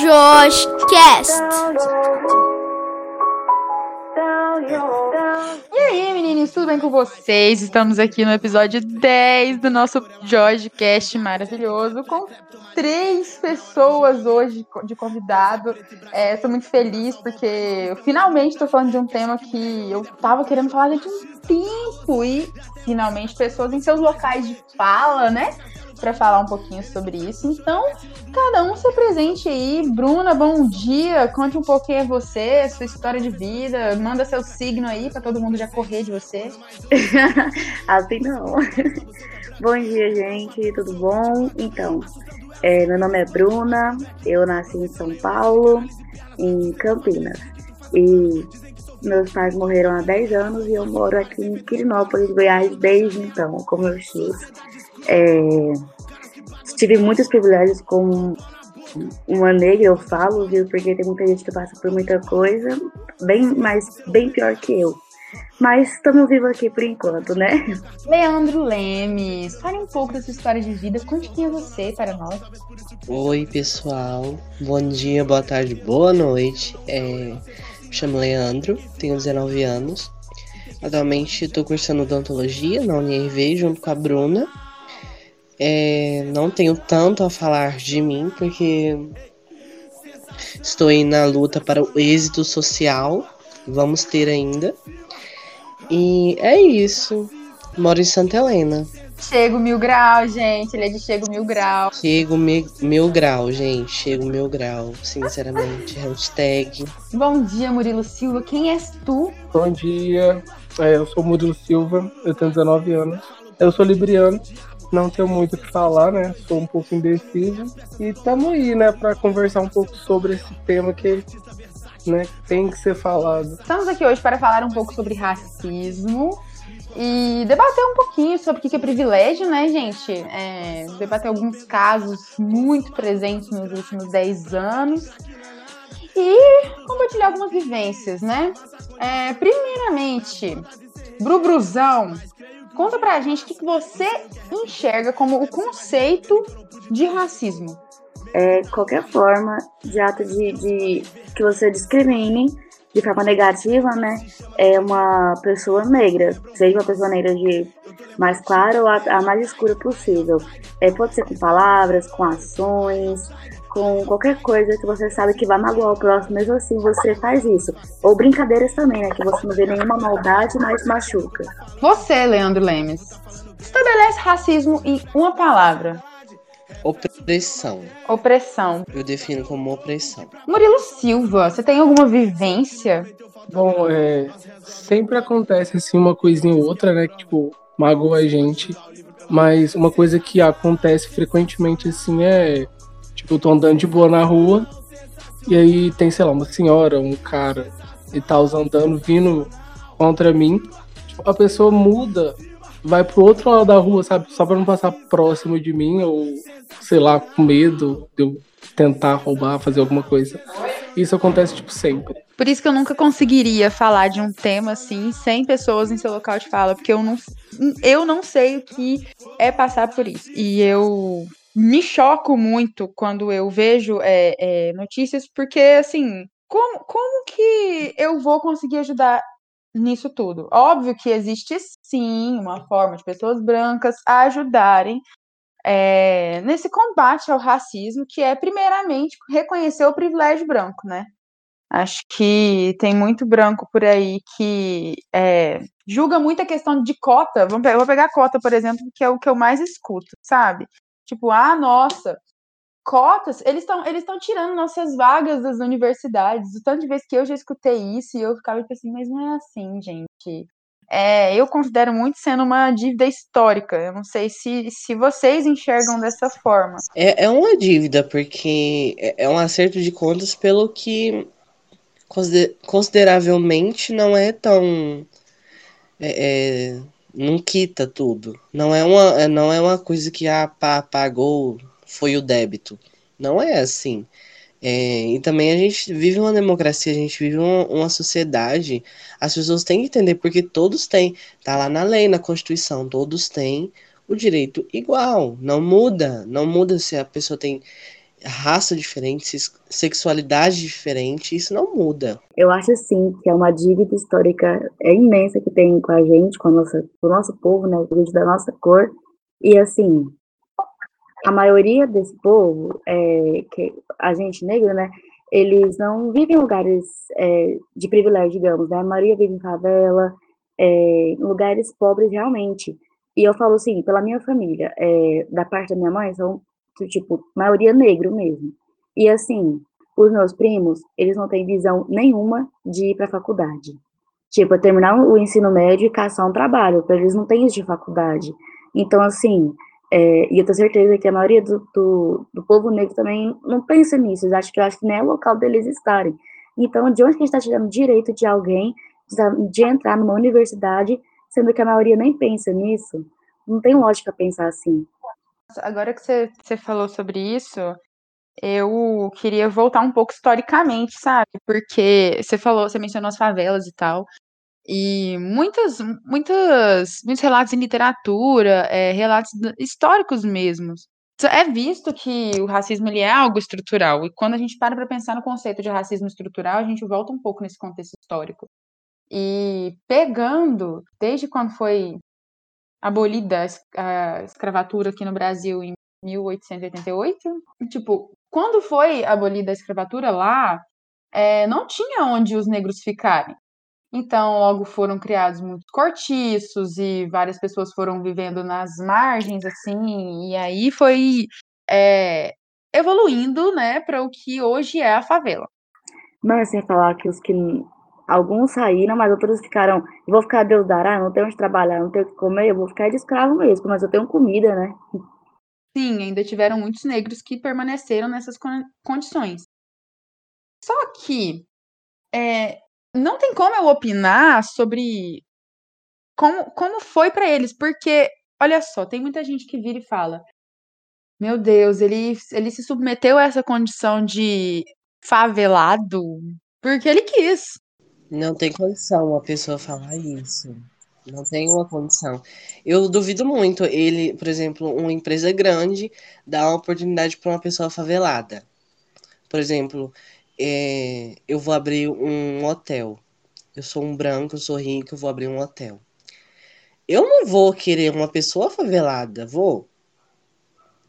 Josh Cast. E aí, meninos, tudo bem com vocês? Estamos aqui no episódio 10 do nosso Jorge Cast maravilhoso, com três pessoas hoje de convidado. Estou muito feliz porque eu finalmente estou falando de um tema que eu estava querendo falar há um tempo e finalmente pessoas em seus locais de fala, né? Para falar um pouquinho sobre isso. Então, cada um se presente aí. Bruna, bom dia. Conte um pouquinho a você, sua história de vida. Manda seu signo aí para todo mundo já correr de você. assim não. bom dia, gente. Tudo bom? Então, é, meu nome é Bruna. Eu nasci em São Paulo, em Campinas. E meus pais morreram há 10 anos e eu moro aqui em Quirinópolis, Goiás, desde então, com meus tios. É, tive muitos privilégios como uma negra, eu falo, viu? Porque tem muita gente que passa por muita coisa, bem mais, bem pior que eu. Mas estamos vivos aqui por enquanto, né? Leandro Lemes, fale um pouco da sua história de vida. Conte quem é você para nós. Oi, pessoal. Bom dia, boa tarde, boa noite. É, me chamo Leandro, tenho 19 anos. Atualmente estou cursando odontologia na UNIRV junto com a Bruna. É, não tenho tanto a falar de mim, porque estou aí na luta para o êxito social. Vamos ter ainda. E é isso. Moro em Santa Helena. Chego mil grau, gente. Ele é de Chego mil grau. Chego mil, mil grau, gente. Chego mil grau, sinceramente. Hashtag. Bom dia, Murilo Silva. Quem és tu? Bom dia. É, eu sou Murilo Silva, eu tenho 19 anos. Eu sou libriano não tenho muito o que falar, né? Sou um pouco indeciso. E estamos aí, né, para conversar um pouco sobre esse tema que né, tem que ser falado. Estamos aqui hoje para falar um pouco sobre racismo e debater um pouquinho sobre o que é privilégio, né, gente? É, debater alguns casos muito presentes nos últimos 10 anos e compartilhar algumas vivências, né? É, primeiramente, Brubruzão, Conta pra gente o que você enxerga como o conceito de racismo. É qualquer forma de ato de, de que você discrimine de forma negativa, né? É uma pessoa negra, seja uma pessoa negra de mais clara ou a, a mais escura possível. É, pode ser com palavras, com ações, com qualquer coisa que você sabe que vai magoar o próximo, mesmo assim você faz isso. Ou brincadeiras também, né? Que você não vê nenhuma maldade, mas machuca. Você, Leandro Lemes, estabelece racismo em uma palavra. Opressão. Opressão. Eu defino como opressão. Murilo Silva, você tem alguma vivência? Bom, é, sempre acontece assim uma coisinha ou outra, né? Que tipo, magoa a gente. Mas uma coisa que acontece frequentemente assim é Tipo, eu tô andando de boa na rua, e aí tem, sei lá, uma senhora, um cara e tal, andando, vindo contra mim. Tipo, a pessoa muda, vai pro outro lado da rua, sabe? Só pra não passar próximo de mim, ou sei lá, com medo de eu tentar roubar, fazer alguma coisa. Isso acontece, tipo, sempre. Por isso que eu nunca conseguiria falar de um tema assim, sem pessoas em seu local de fala, porque eu não, eu não sei o que é passar por isso. E eu me choco muito quando eu vejo é, é, notícias, porque, assim, como, como que eu vou conseguir ajudar nisso tudo? Óbvio que existe, sim, uma forma de pessoas brancas ajudarem é, nesse combate ao racismo, que é, primeiramente, reconhecer o privilégio branco, né? Acho que tem muito branco por aí que é, julga muito a questão de cota. Vou pegar cota, por exemplo, que é o que eu mais escuto, sabe? Tipo, ah, nossa, cotas, eles estão eles tirando nossas vagas das universidades. O tanto de vezes que eu já escutei isso e eu ficava tipo assim, mas não é assim, gente. É, eu considero muito sendo uma dívida histórica. Eu não sei se, se vocês enxergam dessa forma. É, é uma dívida, porque é, é um acerto de contas pelo que consideravelmente não é tão. É, é não quita tudo. Não é uma, é, não é uma coisa que ah, pagou, foi o débito. Não é assim. É, e também a gente vive uma democracia, a gente vive uma, uma, sociedade. As pessoas têm que entender porque todos têm, tá lá na lei, na Constituição, todos têm o direito igual. Não muda, não muda se a pessoa tem raça diferente, sexualidade diferente, isso não muda. Eu acho sim que é uma dívida histórica é imensa que tem com a gente, com, a nossa, com o nosso povo, né, com gente da nossa cor. E assim, a maioria desse povo, é, que a gente negra, né, eles não vivem em lugares é, de privilégio, digamos, né? A maioria vive em favela, é, em lugares pobres realmente. E eu falo assim, pela minha família, é, da parte da minha mãe, são, tipo, maioria negro mesmo. E assim, os meus primos, eles não têm visão nenhuma de ir para faculdade. Tipo, terminar o ensino médio e caçar um trabalho, porque eles não têm isso de faculdade. Então, assim, é, e eu tenho certeza que a maioria do, do, do, povo negro também não pensa nisso, eles acham que, acho que nem é local deles estarem. Então, de onde que a gente está tirando direito de alguém de entrar numa universidade, sendo que a maioria nem pensa nisso? Não tem lógica pensar assim. Agora que você, falou sobre isso, eu queria voltar um pouco historicamente, sabe? Porque você falou, você mencionou as favelas e tal. E muitas, muitas, muitos relatos em literatura, é, relatos históricos mesmos. É visto que o racismo ele é algo estrutural. E quando a gente para para pensar no conceito de racismo estrutural, a gente volta um pouco nesse contexto histórico. E pegando, desde quando foi abolida a escravatura aqui no Brasil em 1888, tipo, quando foi abolida a escravatura lá, é, não tinha onde os negros ficarem. Então, logo foram criados muitos cortiços e várias pessoas foram vivendo nas margens, assim, e aí foi é, evoluindo, né, para o que hoje é a favela. Mas sem falar que os que alguns saíram, mas outros ficaram, vou ficar Deus dará, não tenho onde trabalhar, não tenho o que comer, eu vou ficar de escravo mesmo, mas eu tenho comida, né? Sim, ainda tiveram muitos negros que permaneceram nessas condições. Só que é, não tem como eu opinar sobre como, como foi para eles, porque, olha só, tem muita gente que vira e fala: Meu Deus, ele, ele se submeteu a essa condição de favelado porque ele quis. Não tem condição uma pessoa falar isso. Não tem uma condição. Eu duvido muito ele, por exemplo, uma empresa grande dar uma oportunidade para uma pessoa favelada. Por exemplo, é, eu vou abrir um hotel. Eu sou um branco, eu sou rico, eu vou abrir um hotel. Eu não vou querer uma pessoa favelada, vou.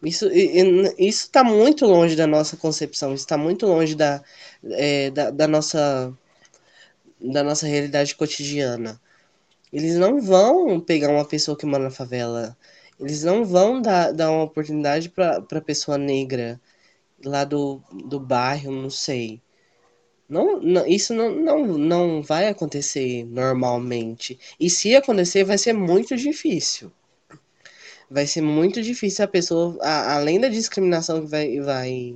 Isso isso está muito longe da nossa concepção, está muito longe da, é, da, da, nossa da nossa realidade cotidiana. Eles não vão pegar uma pessoa que mora na favela. Eles não vão dar, dar uma oportunidade para pessoa negra lá do, do bairro, não sei. Não, não, isso não, não, não vai acontecer normalmente. E se acontecer, vai ser muito difícil. Vai ser muito difícil a pessoa, a, além da discriminação que vai, vai,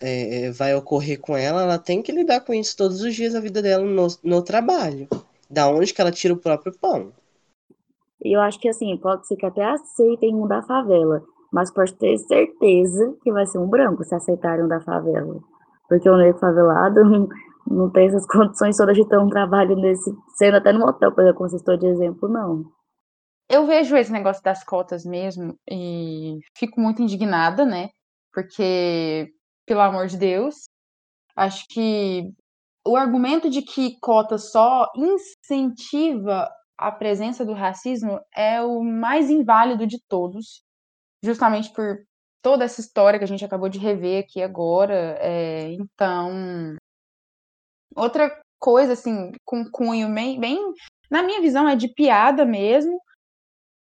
é, vai ocorrer com ela, ela tem que lidar com isso todos os dias da vida dela no, no trabalho. Da onde que ela tira o próprio pão. E eu acho que assim, pode ser que até aceitem mudar a favela, mas pode ter certeza que vai ser um branco se aceitarem da favela. Porque o negro favelado não tem essas condições todas de ter um trabalho nesse, sendo até no hotel, por exemplo, como vocês estão de exemplo, não. Eu vejo esse negócio das cotas mesmo e fico muito indignada, né? Porque, pelo amor de Deus, acho que o argumento de que cota só incentiva a presença do racismo é o mais inválido de todos, justamente por toda essa história que a gente acabou de rever aqui agora. É, então, outra coisa, assim, com cunho bem, bem, na minha visão, é de piada mesmo.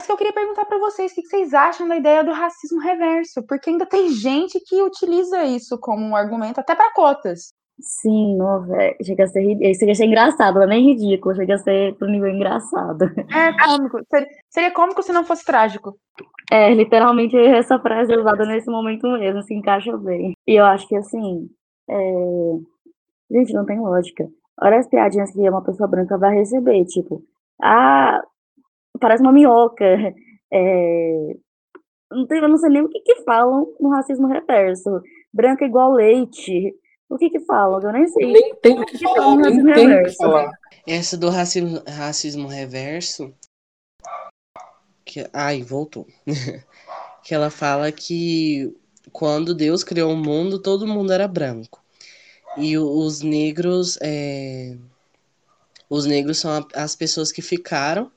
Que eu queria perguntar para vocês o que vocês acham da ideia do racismo reverso, porque ainda tem gente que utiliza isso como um argumento até para cotas. Sim, não, chega a ser, chega a ser engraçado, não é nem ridículo, chega a ser pro nível engraçado. É cômico, seria, seria cômico se não fosse trágico. É, literalmente essa frase é usada nesse momento mesmo, se encaixa bem. E eu acho que assim, é... gente, não tem lógica. Olha as piadinhas que uma pessoa branca vai receber, tipo, ah, parece uma minhoca, é... não, tem, eu não sei nem o que que falam no racismo reverso. Branca igual leite. O que que falam? Eu nem sei. Nem tem o que, que falar, nem tem o que falar. Essa do racismo, racismo reverso que ai voltou que ela fala que quando Deus criou o mundo, todo mundo era branco. E os negros, é... os negros são as pessoas que ficaram,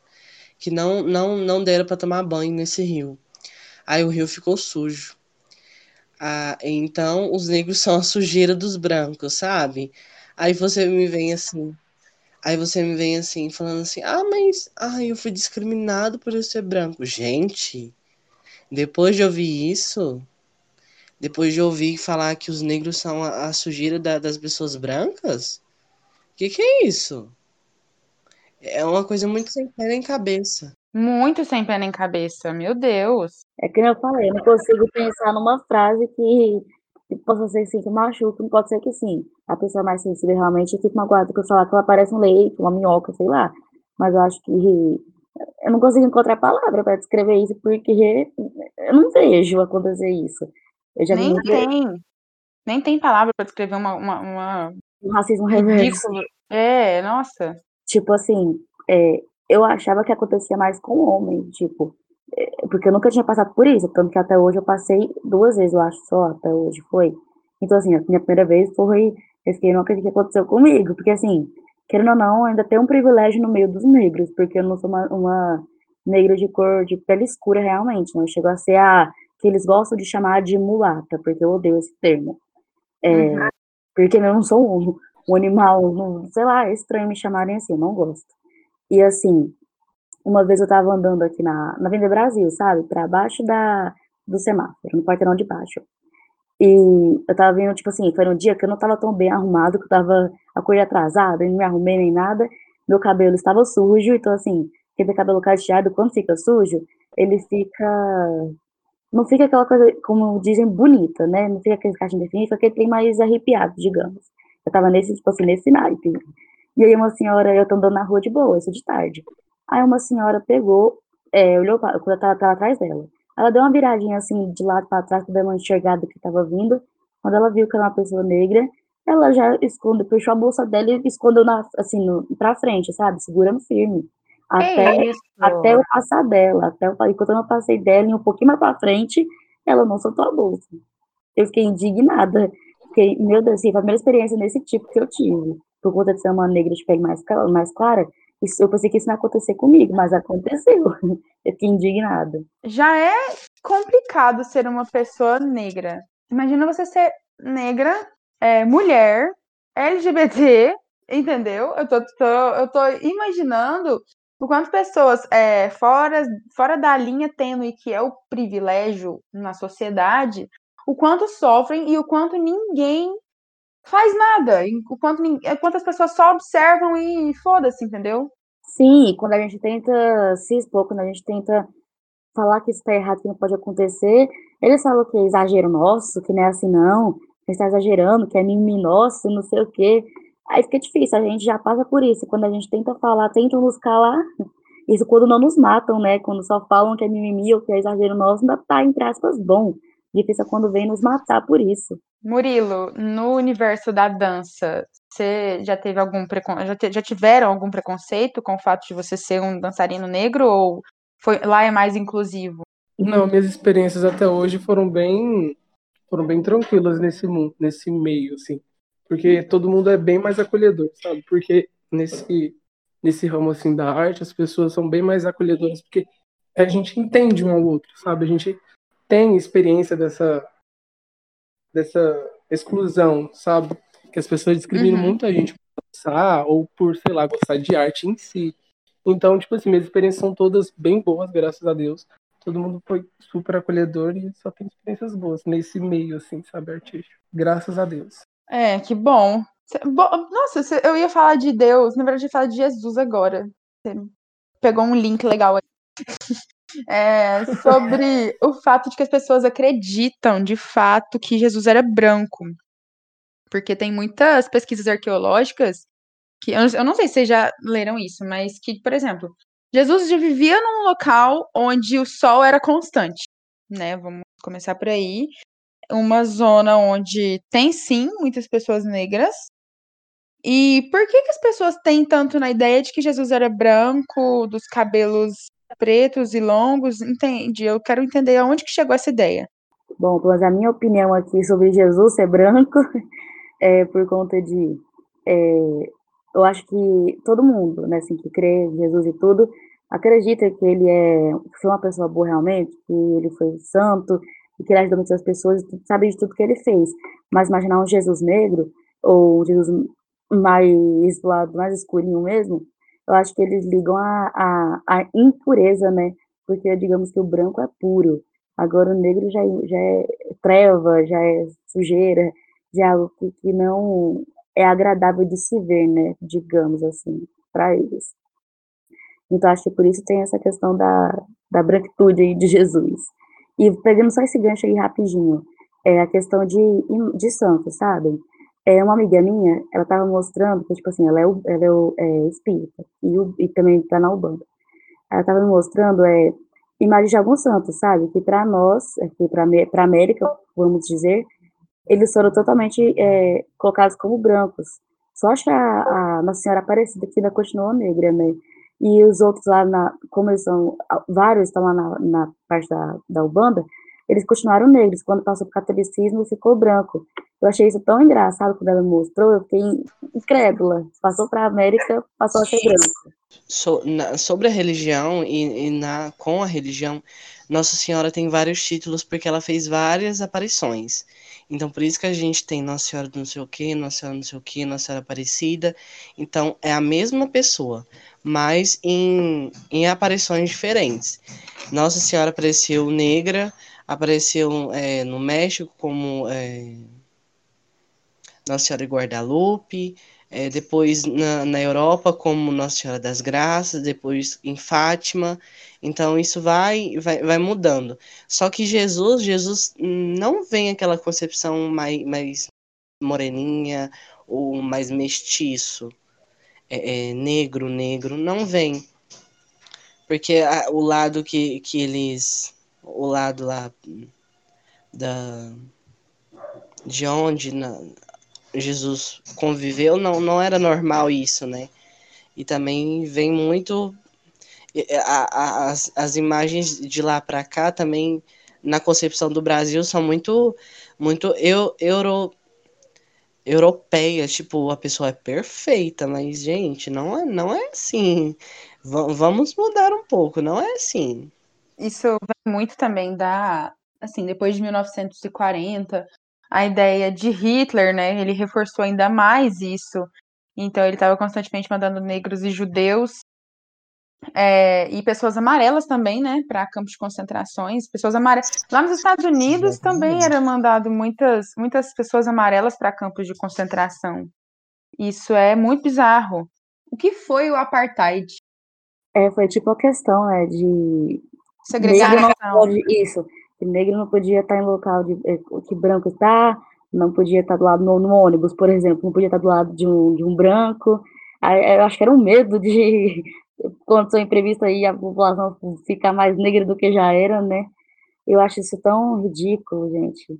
que não, não, não deram para tomar banho nesse rio. Aí o rio ficou sujo. Ah, então os negros são a sujeira dos brancos, sabe? Aí você me vem assim, aí você me vem assim falando assim: "Ah, mas ah, eu fui discriminado por eu ser branco". Gente, depois de ouvir isso, depois de ouvir falar que os negros são a, a sujeira da, das pessoas brancas, o que, que é isso? É uma coisa muito sem pé nem cabeça. Muito sem pé nem cabeça, meu Deus. É que eu falei, eu não consigo pensar numa frase que, que possa ser assim, que machuca, não pode ser que sim. A pessoa mais sensível realmente fica magoada que eu falar que ela parece um leite, uma minhoca, sei lá. Mas eu acho que eu não consigo encontrar palavra para descrever isso, porque eu não vejo acontecer isso. Eu já nem tem. Nem tem palavra para descrever uma, uma, uma... Um racismo reverso. É, nossa. Tipo assim, é, eu achava que acontecia mais com homem, tipo, é, porque eu nunca tinha passado por isso, tanto que até hoje eu passei duas vezes, eu acho só, até hoje foi. Então, assim, a minha primeira vez foi, eu fiquei, não acredito que aconteceu comigo, porque assim, querendo ou não, ainda tem um privilégio no meio dos negros, porque eu não sou uma, uma negra de cor de pele escura realmente, não chegou a ser a que eles gostam de chamar de mulata, porque eu odeio esse termo. É, uhum. Porque eu não sou um, um animal, um, sei lá, é estranho me chamarem assim, eu não gosto. E assim, uma vez eu tava andando aqui na, na Venda Brasil, sabe? Pra baixo da, do semáforo, no quarteirão de baixo. E eu tava vendo, tipo assim, foi um dia que eu não tava tão bem arrumado, que eu tava a cor atrasada, não me arrumei nem nada. Meu cabelo estava sujo, então assim, quem tem cabelo cacheado, quando fica sujo, ele fica. Não fica aquela coisa, como dizem, bonita, né? Não fica aquele caixinho definido, fica aquele trem mais arrepiado, digamos. Eu tava nesse, tipo assim, nesse naipe. E aí uma senhora, eu tô andando na rua de boa, isso de tarde. Aí uma senhora pegou, é, olhou pra, quando eu tava, tava, atrás dela. Ela deu uma viradinha assim de lado para trás para dar uma enxergada que tava vindo. Quando ela viu que era uma pessoa negra, ela já escondeu, puxou a bolsa dela e escondeu na, assim, no, pra frente, sabe? Segurando firme. Até, até eu passar dela. Até eu, enquanto eu não passei dela e um pouquinho mais pra frente, ela não soltou a bolsa. Eu fiquei indignada. Fiquei, meu Deus, assim, foi a primeira experiência nesse tipo que eu tive por conta de ser uma negra de pele mais, mais clara, isso, eu pensei que isso não ia acontecer comigo, mas aconteceu. Eu fiquei indignada. Já é complicado ser uma pessoa negra. Imagina você ser negra, é, mulher, LGBT, entendeu? Eu tô, tô, eu tô imaginando o quanto pessoas é, fora, fora da linha tênue que é o privilégio na sociedade, o quanto sofrem e o quanto ninguém faz nada. Enquanto, enquanto as pessoas só observam e foda-se, entendeu? Sim, quando a gente tenta se expor, quando a gente tenta falar que isso tá errado, que não pode acontecer, eles falam que é exagero nosso, que não é assim não, que está exagerando, que é mimimi nosso, não sei o quê. Aí fica difícil, a gente já passa por isso. Quando a gente tenta falar, tentam nos calar. Isso quando não nos matam, né? Quando só falam que é mimimi ou que é exagero nosso, ainda tá, entre aspas, bom. Difícil é quando vem nos matar por isso. Murilo, no universo da dança, você já teve algum preconceito? Já, te, já tiveram algum preconceito com o fato de você ser um dançarino negro ou foi lá é mais inclusivo? Não, minhas experiências até hoje foram bem foram bem tranquilas nesse mundo, nesse meio assim, porque todo mundo é bem mais acolhedor, sabe? Porque nesse nesse ramo assim da arte, as pessoas são bem mais acolhedoras porque a gente entende um ao outro, sabe? A gente tem experiência dessa dessa exclusão, sabe? Que as pessoas discriminam uhum. muita gente por gostar ou por, sei lá, gostar de arte em si. Então, tipo assim, minhas experiências são todas bem boas, graças a Deus. Todo mundo foi super acolhedor e só tem experiências boas nesse meio, assim, sabe, artístico. Graças a Deus. É, que bom. Nossa, eu ia falar de Deus, na verdade eu ia falar de Jesus agora. Você pegou um link legal aí. é, sobre o fato de que as pessoas acreditam de fato que Jesus era branco. Porque tem muitas pesquisas arqueológicas que eu não sei se vocês já leram isso, mas que, por exemplo, Jesus vivia num local onde o sol era constante, né? Vamos começar por aí. Uma zona onde tem sim muitas pessoas negras. E por que, que as pessoas têm tanto na ideia de que Jesus era branco, dos cabelos pretos e longos, entende? Eu quero entender aonde que chegou essa ideia. Bom, mas a minha opinião aqui sobre Jesus ser branco é por conta de. É, eu acho que todo mundo, né, assim, que crê em Jesus e tudo, acredita que ele é foi uma pessoa boa realmente, que ele foi santo, e que ele ajudou muitas pessoas, sabe de tudo que ele fez. Mas imaginar um Jesus negro, ou um Jesus mais do lado mais escurinho mesmo, eu acho que eles ligam a, a, a impureza, né? Porque digamos que o branco é puro, agora o negro já, é, já é treva, já é sujeira, já é algo que, que não é agradável de se ver, né? Digamos assim, para eles. Então acho que por isso tem essa questão da, da branquitude aí de Jesus. E pegando só esse gancho aí rapidinho, é a questão de, de santos, sabe? É, uma amiga minha, ela tava mostrando que, tipo assim, ela é, ela é, é espírita e, o, e também tá na Ubanda. Ela tava me mostrando é, imagens de alguns santos, sabe? Que para nós, aqui para América, vamos dizer, eles foram totalmente é, colocados como brancos. Só que a, a Nossa Senhora Aparecida que ainda continuou negra, né? E os outros lá, na, como eles são, vários estão lá na, na parte da, da Ubanda, eles continuaram negros. Quando passou para o catolicismo, ficou branco. Eu achei isso tão engraçado quando ela mostrou, eu fiquei incrédula. Passou para a América, passou a ser branco. So, na, sobre a religião e, e, na, com a religião, Nossa Senhora tem vários títulos porque ela fez várias aparições. Então, por isso que a gente tem Nossa Senhora do não sei o que, Nossa Senhora não sei o que, Nossa Senhora Aparecida. Então, é a mesma pessoa, mas em, em aparições diferentes. Nossa Senhora apareceu negra, apareceu é, no México como é, Nossa Senhora Guadalupe, é, depois na, na Europa como Nossa Senhora das Graças, depois em Fátima. Então isso vai, vai, vai mudando. Só que Jesus, Jesus não vem aquela concepção mais, mais moreninha ou mais mestiço, é, é, negro, negro, não vem. Porque a, o lado que, que eles o lado lá da de onde na, Jesus conviveu, não, não era normal isso, né? E também vem muito a, a, as, as imagens de lá para cá também na concepção do Brasil são muito muito eu, euro europeias, tipo, a pessoa é perfeita, mas gente, não é, não é assim. V vamos mudar um pouco, não é assim isso vem muito também da, assim, depois de 1940, a ideia de Hitler, né? Ele reforçou ainda mais isso. Então ele estava constantemente mandando negros e judeus é, e pessoas amarelas também, né, para campos de concentrações, pessoas amarelas. Lá nos Estados Unidos também era mandado muitas, muitas pessoas amarelas para campos de concentração. Isso é muito bizarro. O que foi o apartheid? É, foi tipo a questão, né, de Segregação. Isso. Que negro não podia estar em local de, eh, que branco está, não podia estar do lado no, no, ônibus, por exemplo, não podia estar do lado de um, de um branco. Aí, eu acho que era um medo de condição imprevista aí a população ficar mais negra do que já era, né? Eu acho isso tão ridículo, gente.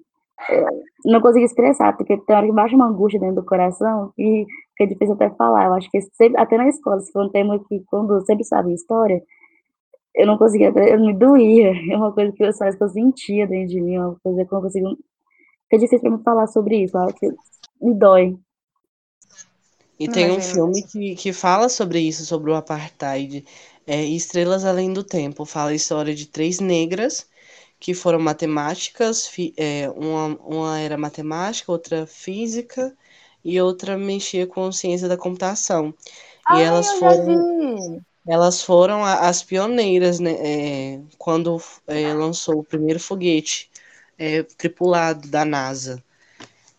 Eu não consigo expressar, porque tem hora que baixa uma angústia dentro do coração e fica difícil até falar. Eu acho que sempre, até na escola, se for um tema que quando sempre sabe história, eu não conseguia, eu me doía, é uma coisa que eu, só, que eu sentia dentro de mim, uma coisa que eu não consigo, é difícil para me falar sobre isso, que me dói. E tem um filme que, que fala sobre isso, sobre o apartheid, é Estrelas Além do Tempo, fala a história de três negras que foram matemáticas, é, uma, uma era matemática, outra física e outra mexia com ciência da computação. Ai, e elas foram elas foram as pioneiras, né, é, quando é, lançou o primeiro foguete é, tripulado da NASA.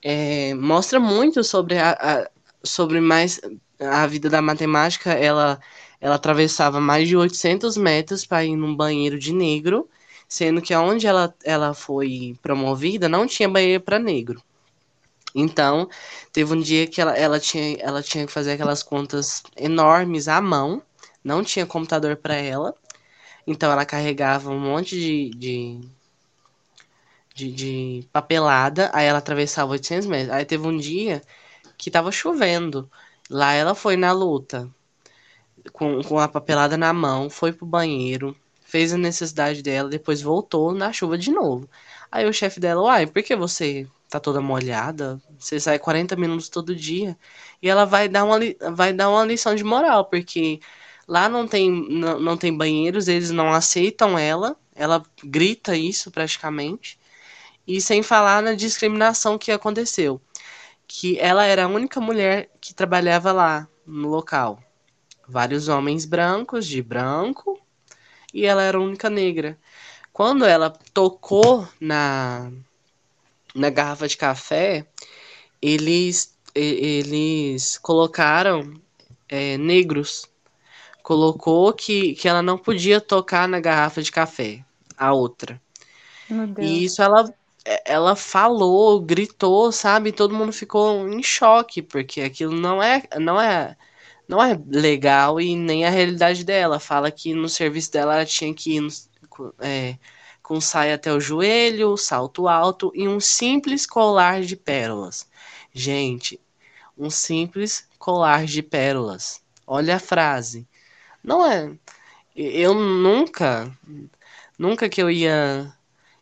É, mostra muito sobre a, a, sobre mais a vida da matemática. Ela ela atravessava mais de 800 metros para ir num banheiro de negro, sendo que onde ela, ela foi promovida não tinha banheiro para negro. Então, teve um dia que ela, ela, tinha, ela tinha que fazer aquelas contas enormes à mão não tinha computador para ela, então ela carregava um monte de, de, de, de, papelada, aí ela atravessava 800 metros. Aí teve um dia que tava chovendo, lá ela foi na luta, com, com a papelada na mão, foi pro banheiro, fez a necessidade dela, depois voltou na chuva de novo. Aí o chefe dela, uai, por que você tá toda molhada? Você sai 40 minutos todo dia. E ela vai dar uma, vai dar uma lição de moral, porque lá não tem, não, não tem banheiros, eles não aceitam ela. Ela grita isso praticamente. E sem falar na discriminação que aconteceu. Que ela era a única mulher que trabalhava lá no local. Vários homens brancos, de branco, e ela era a única negra. Quando ela tocou na, na garrafa de café, eles, eles colocaram é, negros. Colocou que, que ela não podia tocar na garrafa de café, a outra. E isso ela, ela falou, gritou, sabe? Todo mundo ficou em choque, porque aquilo não é, não é, não é legal e nem a realidade dela. Fala que no serviço dela ela tinha que ir é, com saia até o joelho, salto alto e um simples colar de pérolas. Gente, um simples colar de pérolas. Olha a frase. Não é. Eu nunca, nunca que eu ia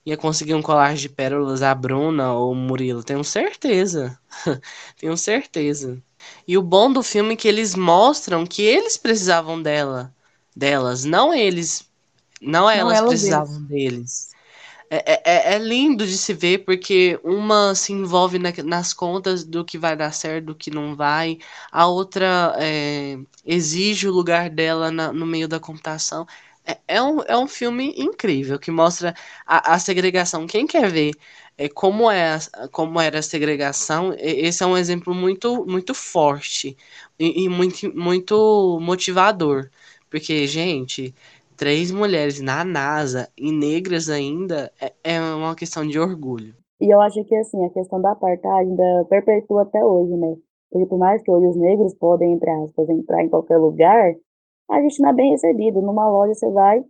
ia conseguir um colar de pérolas a Bruna ou o Murilo, tenho certeza. tenho certeza. E o bom do filme é que eles mostram que eles precisavam dela, delas, não eles, não, não elas precisavam deles. deles. É, é, é, é, lindo de se ver porque uma se envolve na, nas contas do que vai dar certo, do que não vai, a outra é, exige o lugar dela na, no meio da computação. É, é, um, é um filme incrível que mostra a, a segregação. Quem quer ver é, como, é, como era a segregação, esse é um exemplo muito, muito forte e, e muito, muito motivador. Porque, gente, três mulheres na NASA e negras ainda é, é uma questão de orgulho. E eu acho que assim, a questão da apartheid ainda perpetua até hoje, né? Porque por mais que hoje os negros podem, entre aspas, entrar em qualquer lugar, a gente não é bem recebido. Numa loja você vai,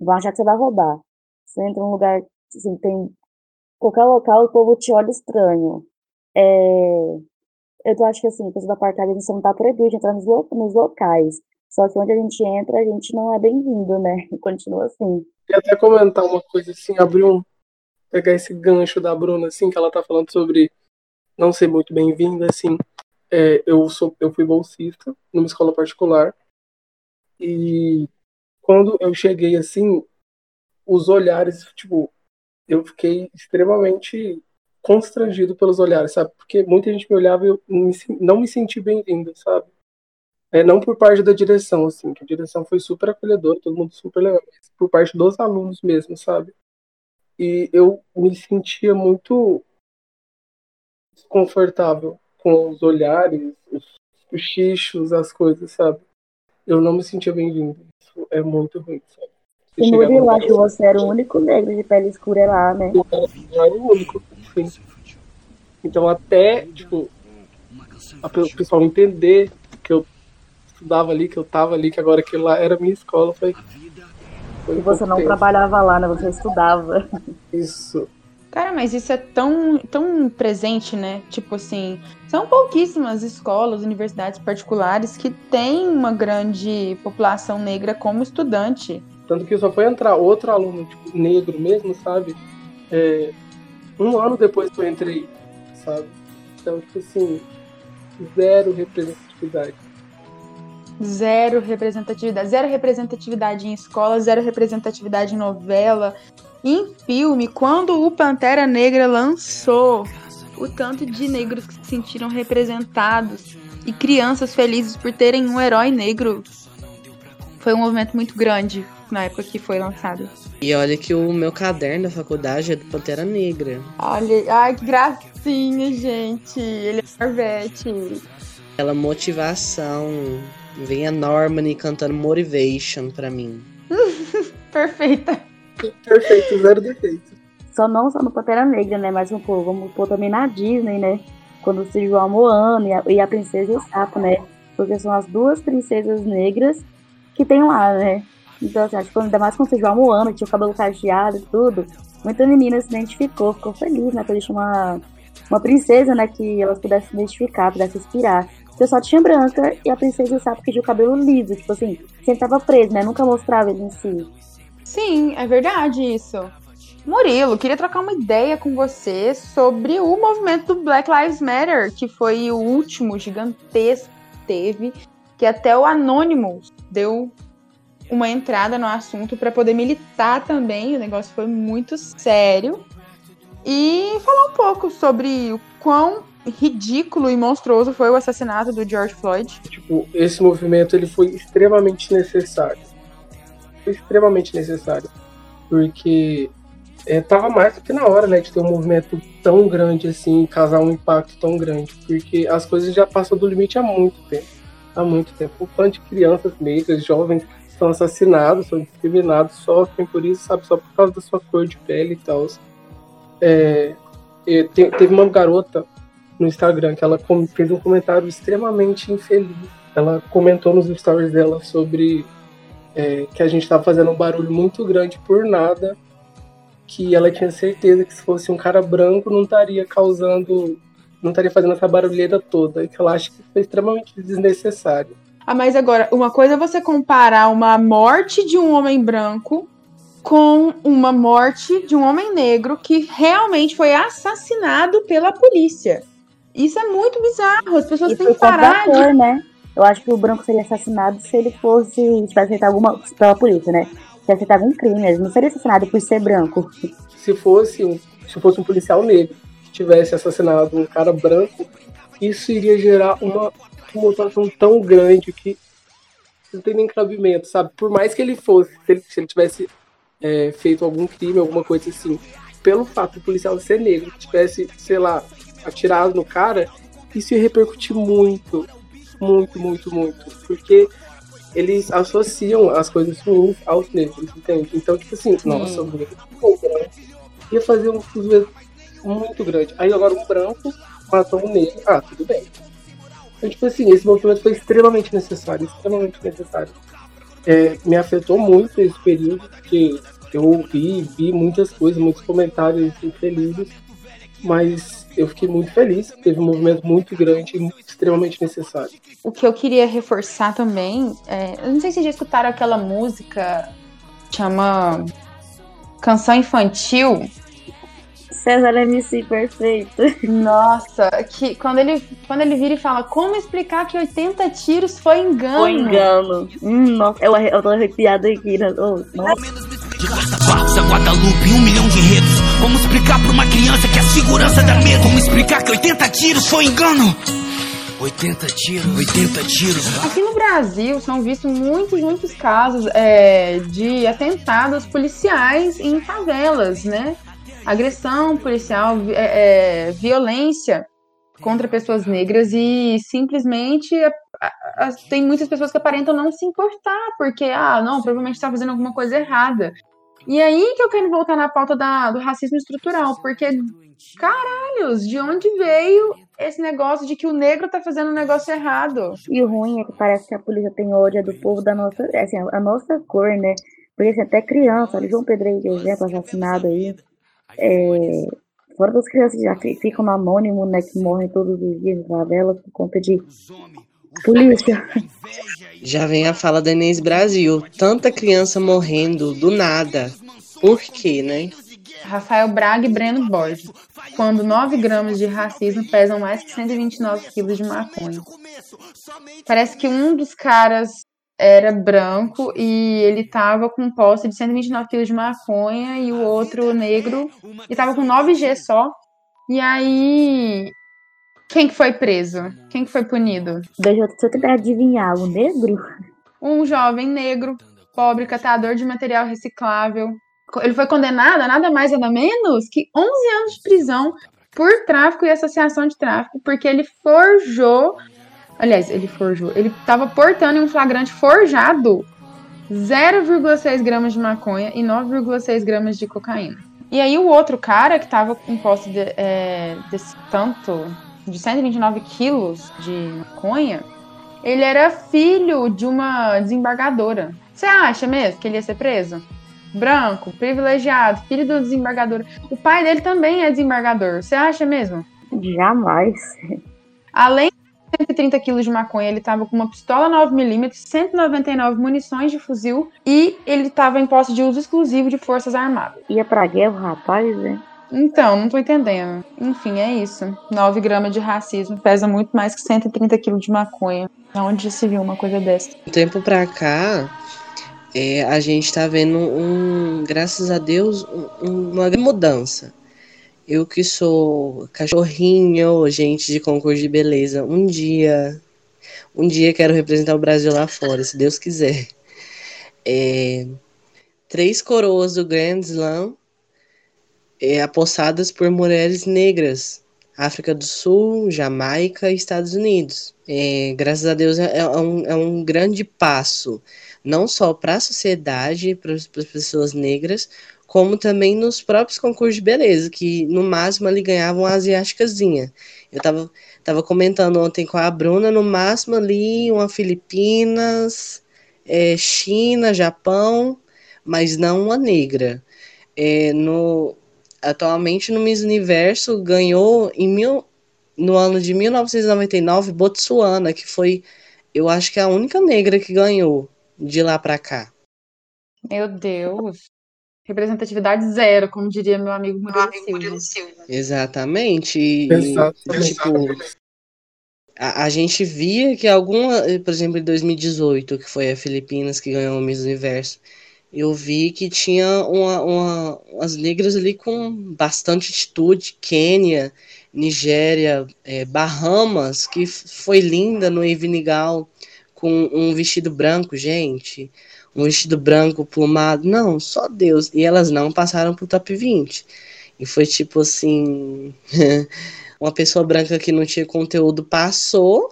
vão achar que você vai roubar. Você entra num lugar, assim, tem qualquer local, o povo te olha estranho. É, eu acho que assim, a pessoa da apartheid não está proibido de entrar nos locais. Só que onde a gente entra, a gente não é bem-vindo, né? E continua assim. E até comentar uma coisa assim, abrir um. pegar esse gancho da Bruna, assim, que ela tá falando sobre não ser muito bem-vinda, assim. É, eu, sou, eu fui bolsista numa escola particular. E quando eu cheguei assim, os olhares, tipo, eu fiquei extremamente constrangido pelos olhares, sabe? Porque muita gente me olhava e eu não me senti bem-vindo, sabe? É, não por parte da direção, assim, que a direção foi super acolhedora, todo mundo super legal, mas por parte dos alunos mesmo, sabe? E eu me sentia muito desconfortável com os olhares, os cochichos, as coisas, sabe? Eu não me sentia bem-vindo. Isso é muito ruim, sabe? E Murilo, eu acho que você era o único negro de pele escura lá, né? Eu era o único, sim. Então até, tipo, o pessoal entender estudava ali, que eu tava ali, que agora aquilo lá era minha escola, foi. foi e você não tempo. trabalhava lá, né? Você estudava. Isso. Cara, mas isso é tão, tão presente, né? Tipo assim, são pouquíssimas escolas, universidades particulares que têm uma grande população negra como estudante. Tanto que só foi entrar outro aluno tipo, negro mesmo, sabe? É, um ano depois que eu entrei, sabe? Então, tipo assim, zero representatividade. Zero representatividade. Zero representatividade em escola, zero representatividade em novela, em filme. Quando o Pantera Negra lançou, o tanto de negros que se sentiram representados e crianças felizes por terem um herói negro foi um movimento muito grande na época que foi lançado. E olha que o meu caderno da faculdade é do Pantera Negra. Olha, ai que gracinha, gente. Ele é Marvete. Aquela motivação. Vem a Normani cantando Motivation pra mim. Perfeita. Perfeito, zero defeito. Só não só no Pantera Negra, né? Mas pô, vamos pôr também na Disney, né? Quando se João Moana e a, e a Princesa e o Sapo, né? Porque são as duas princesas negras que tem lá, né? Então, assim, acho que ainda mais quando você João Moana, tinha o cabelo cacheado e tudo, muita menina se identificou, ficou feliz, né? Que eles uma, uma princesa, né? Que elas pudessem se identificar, pudessem inspirar. Eu só tinha branca e a princesa sabe que tinha o cabelo liso, tipo assim, sempre tava preso, né? Nunca mostrava ele em si. Sim, é verdade isso. Murilo, queria trocar uma ideia com você sobre o movimento do Black Lives Matter, que foi o último gigantesco que teve, que até o Anonymous deu uma entrada no assunto para poder militar também. O negócio foi muito sério. E falar um pouco sobre o quão ridículo e monstruoso foi o assassinato do George Floyd. Tipo, esse movimento ele foi extremamente necessário. Foi extremamente necessário. Porque é, tava mais do que na hora, né, de ter um movimento tão grande assim, causar um impacto tão grande. Porque as coisas já passam do limite há muito tempo. Há muito tempo. O quanto de crianças negras, jovens, são assassinados, são discriminados, sofrem por isso, sabe, só por causa da sua cor de pele e tal. É, teve uma garota no Instagram que ela fez um comentário extremamente infeliz. Ela comentou nos stories dela sobre é, que a gente estava fazendo um barulho muito grande por nada, que ela tinha certeza que se fosse um cara branco não estaria causando, não estaria fazendo essa barulheira toda, e que ela acha que foi extremamente desnecessário. Ah, mas agora, uma coisa é você comparar uma morte de um homem branco com uma morte de um homem negro que realmente foi assassinado pela polícia. Isso é muito bizarro. As pessoas têm que parar. Cor, né? Eu acho que o branco seria assassinado se ele fosse. tivesse feito alguma. pela polícia, né? Se feito algum crime. Ele não seria assassinado por ser branco. Se fosse um, se fosse um policial negro que tivesse assassinado um cara branco, isso iria gerar uma tumultuação tão grande que não tem nem cabimento, sabe? Por mais que ele fosse, se ele, se ele tivesse é, feito algum crime, alguma coisa assim, pelo fato do policial ser negro, tivesse, sei lá, atirado no cara, isso ia repercutir muito, muito, muito, muito. Porque eles associam as coisas ruins aos negros, entende? Então, tipo assim, nossa, o negro né? ia fazer um muito grande. Aí agora um branco matou um negro, ah, tudo bem. Então, tipo assim, esse movimento foi extremamente necessário, extremamente necessário. É, me afetou muito esse período, porque eu ouvi, vi muitas coisas, muitos comentários infelizes, mas eu fiquei muito feliz, teve um movimento muito grande e extremamente necessário. O que eu queria reforçar também, é, eu não sei se já escutaram aquela música, chama Canção Infantil, César MC perfeito. Nossa, que quando ele, quando ele vira e fala como explicar que 80 tiros foi engano. Foi engano. Hum, nossa, eu, eu tô arrepiada aqui. Né? Oh, de Guarda Guadalupe, um milhão de Como explicar pra uma criança que a segurança dá medo? Como explicar que 80 tiros foi engano? 80 tiros, 80 tiros. Aqui no Brasil são vistos muitos, muitos casos é, de atentados policiais em favelas, né? agressão policial, é, é, violência contra pessoas negras e simplesmente tem muitas pessoas que aparentam não se importar, porque, ah, não, provavelmente está fazendo alguma coisa errada. E aí que eu quero voltar na pauta da, do racismo estrutural, porque, caralhos, de onde veio esse negócio de que o negro tá fazendo um negócio errado? E o ruim é que parece que a polícia tem ódio do povo da nossa, assim, a nossa cor, né? Porque assim, até criança, João Pedreiro, exemplo, assassinado aí, é, fora das crianças já ficam no anônimo, né, que morrem todos os dias na favela por conta de polícia. Já vem a fala da Inês Brasil. Tanta criança morrendo do nada. Por quê, né? Rafael Braga e Breno Borges. Quando 9 gramas de racismo pesam mais que 129 quilos de maconha. Parece que um dos caras era branco e ele tava com posse de 129 quilos de maconha e o outro negro e tava com 9G só. E aí, quem que foi preso? Quem que foi punido? Deixa eu tentar adivinhar, o negro? Um jovem negro, pobre, catador de material reciclável. Ele foi condenado a nada mais nada menos que 11 anos de prisão por tráfico e associação de tráfico, porque ele forjou Aliás, ele forjou. Ele estava portando em um flagrante forjado 0,6 gramas de maconha e 9,6 gramas de cocaína. E aí o outro cara que estava com posse de, é, desse tanto, de 129 quilos de maconha, ele era filho de uma desembargadora. Você acha mesmo que ele ia ser preso? Branco, privilegiado, filho do desembargador. O pai dele também é desembargador. Você acha mesmo? Jamais. Além 130 quilos de maconha, ele tava com uma pistola 9mm, 199 munições de fuzil e ele tava em posse de uso exclusivo de forças armadas. Ia pra guerra, rapaz, né? Então, não tô entendendo. Enfim, é isso. 9 gramas de racismo pesa muito mais que 130 quilos de maconha. Onde se viu uma coisa dessa? Um tempo pra cá, é, a gente tá vendo um, graças a Deus, um, uma mudança. Eu que sou cachorrinho, gente de concurso de beleza, um dia, um dia quero representar o Brasil lá fora, se Deus quiser. É, três coroas do Grand Slam é, apossadas por mulheres negras, África do Sul, Jamaica e Estados Unidos. É, graças a Deus é, é, um, é um grande passo, não só para a sociedade, para as pessoas negras, como também nos próprios concursos de beleza, que no máximo ali ganhavam uma asiáticazinha. Eu tava, tava comentando ontem com a Bruna, no máximo ali uma Filipinas, é, China, Japão, mas não uma negra. É, no, atualmente no Miss Universo ganhou em mil, no ano de 1999 Botsuana, que foi, eu acho que é a única negra que ganhou de lá para cá. Meu Deus. Representatividade zero, como diria meu amigo Murilo, Silva. Exatamente. E, Exatamente. tipo, a, a, gente via que alguma, por exemplo, em 2018, que foi a Filipinas que ganhou o Miss Universo, eu vi que tinha uma, uma, umas negras ali com bastante atitude, Quênia, Nigéria, é, Bahamas, que foi linda no Evinigal, com um vestido branco, gente um vestido branco plumado. Não, só Deus. E elas não passaram pro top 20. E foi tipo assim: uma pessoa branca que não tinha conteúdo passou,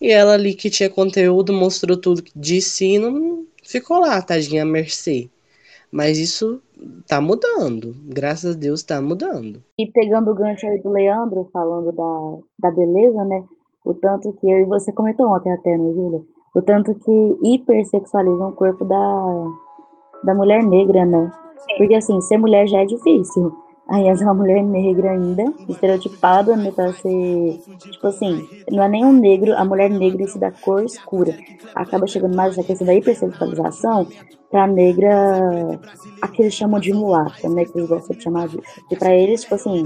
e ela ali que tinha conteúdo mostrou tudo de si, não ficou lá, tadinha, a mercê. Mas isso tá mudando. Graças a Deus tá mudando. E pegando o gancho aí do Leandro, falando da, da beleza, né? O tanto que eu e você comentou ontem até, né, Júlia? O tanto que hipersexualizam o corpo da, da mulher negra, né? Porque assim, ser mulher já é difícil. Aí é uma mulher negra ainda, estereotipada, né, pra ser, tipo assim, não é nem um negro, a mulher negra si da cor escura. Acaba chegando mais essa questão da hipersexualização pra negra, a que eles chamam de mulata, né, que eles gostam de chamar disso. E pra eles, tipo assim,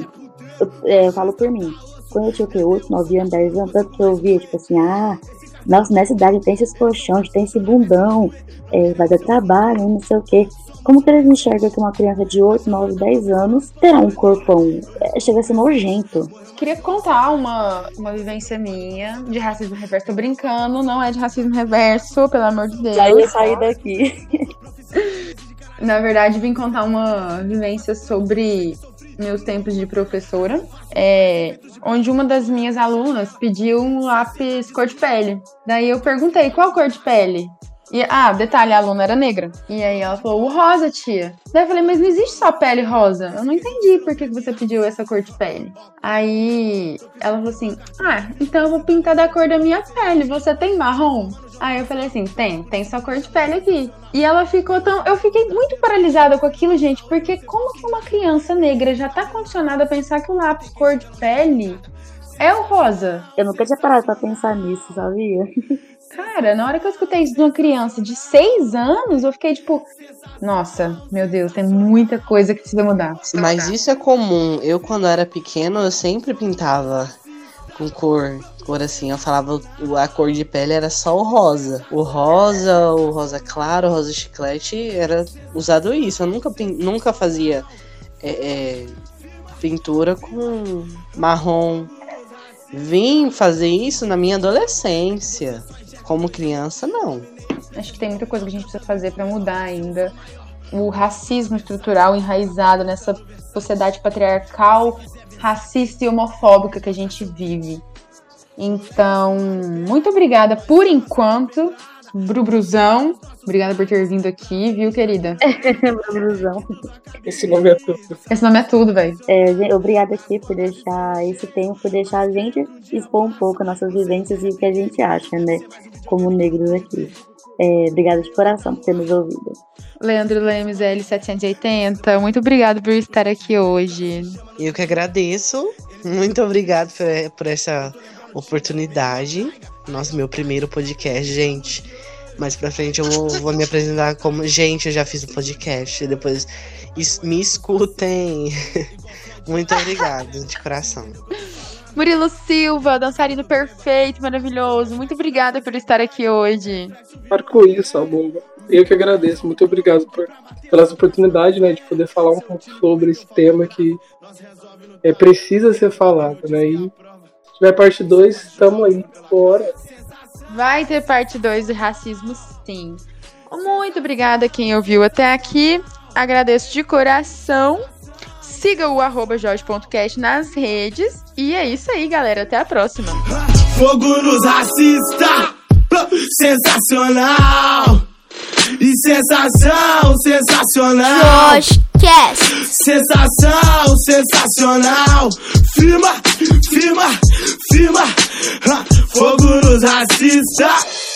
eu, é, eu falo por mim, quando eu tinha o quê, 8, 9 anos, 10 anos, tanto que eu via, tipo assim, ah, nossa, nessa idade tem esses colchões, tem esse bundão, é, vai dar trabalho, não sei o quê. Como que eles enxergam que uma criança de 8, 9, 10 anos terá um corpão? É, chega a ser nojento. Queria contar uma, uma vivência minha de racismo reverso. Tô brincando, não é de racismo reverso, pelo amor de Deus. Já ia sair daqui. Na verdade, vim contar uma vivência sobre meus tempos de professora, é, onde uma das minhas alunas pediu um lápis cor de pele. Daí eu perguntei, qual cor de pele? E, ah, detalhe, a aluna era negra. E aí ela falou, o rosa, tia. Daí eu falei, mas não existe só pele rosa. Eu não entendi por que você pediu essa cor de pele. Aí ela falou assim, ah, então eu vou pintar da cor da minha pele. Você tem marrom? Aí eu falei assim, tem, tem só cor de pele aqui. E ela ficou tão. Eu fiquei muito paralisada com aquilo, gente, porque como que uma criança negra já tá condicionada a pensar que o lápis cor de pele é o rosa? Eu nunca tinha parado pra pensar nisso, sabia? Cara, na hora que eu escutei isso de uma criança de seis anos, eu fiquei tipo, nossa, meu Deus, tem muita coisa que precisa mudar. Mas isso é comum. Eu, quando era pequeno, eu sempre pintava com cor cor assim. Eu falava a cor de pele era só o rosa. O rosa, o rosa claro, o rosa chiclete era usado isso. Eu nunca, nunca fazia é, é, pintura com marrom. Vim fazer isso na minha adolescência. Como criança, não. Acho que tem muita coisa que a gente precisa fazer para mudar ainda o racismo estrutural enraizado nessa sociedade patriarcal, racista e homofóbica que a gente vive. Então, muito obrigada por enquanto, Brubruzão. Obrigada por ter vindo aqui, viu, querida? Brubruzão. Esse nome é tudo. Esse nome é tudo, velho. É, obrigada aqui por deixar esse tempo, por deixar a gente expor um pouco nossas vivências e o que a gente acha, né? Como negros aqui. É, obrigada de coração por ter nos ouvido. Leandro Lemes, L780, muito obrigado por estar aqui hoje. Eu que agradeço. Muito obrigado por, por essa oportunidade. Nossa, meu primeiro podcast, gente. Mais pra frente eu vou, vou me apresentar como. Gente, eu já fiz um podcast. Depois me escutem. Muito obrigado, de coração. Murilo Silva, dançarino perfeito, maravilhoso. Muito obrigada por estar aqui hoje. Para com isso, amor. Eu que agradeço. Muito obrigado por, pela oportunidade né, de poder falar um pouco sobre esse tema que é, precisa ser falado. Né? E se tiver parte 2, estamos aí. Bora. Vai ter parte 2 de racismo, sim. Muito obrigada a quem ouviu até aqui. Agradeço de coração. Siga o arroba jorge.cast nas redes. E é isso aí, galera. Até a próxima. Fogo nos racista, sensacional. E sensação, sensacional. Joshcast. Sensação, sensacional. Firma, firma, firma. Fogo nos racistas.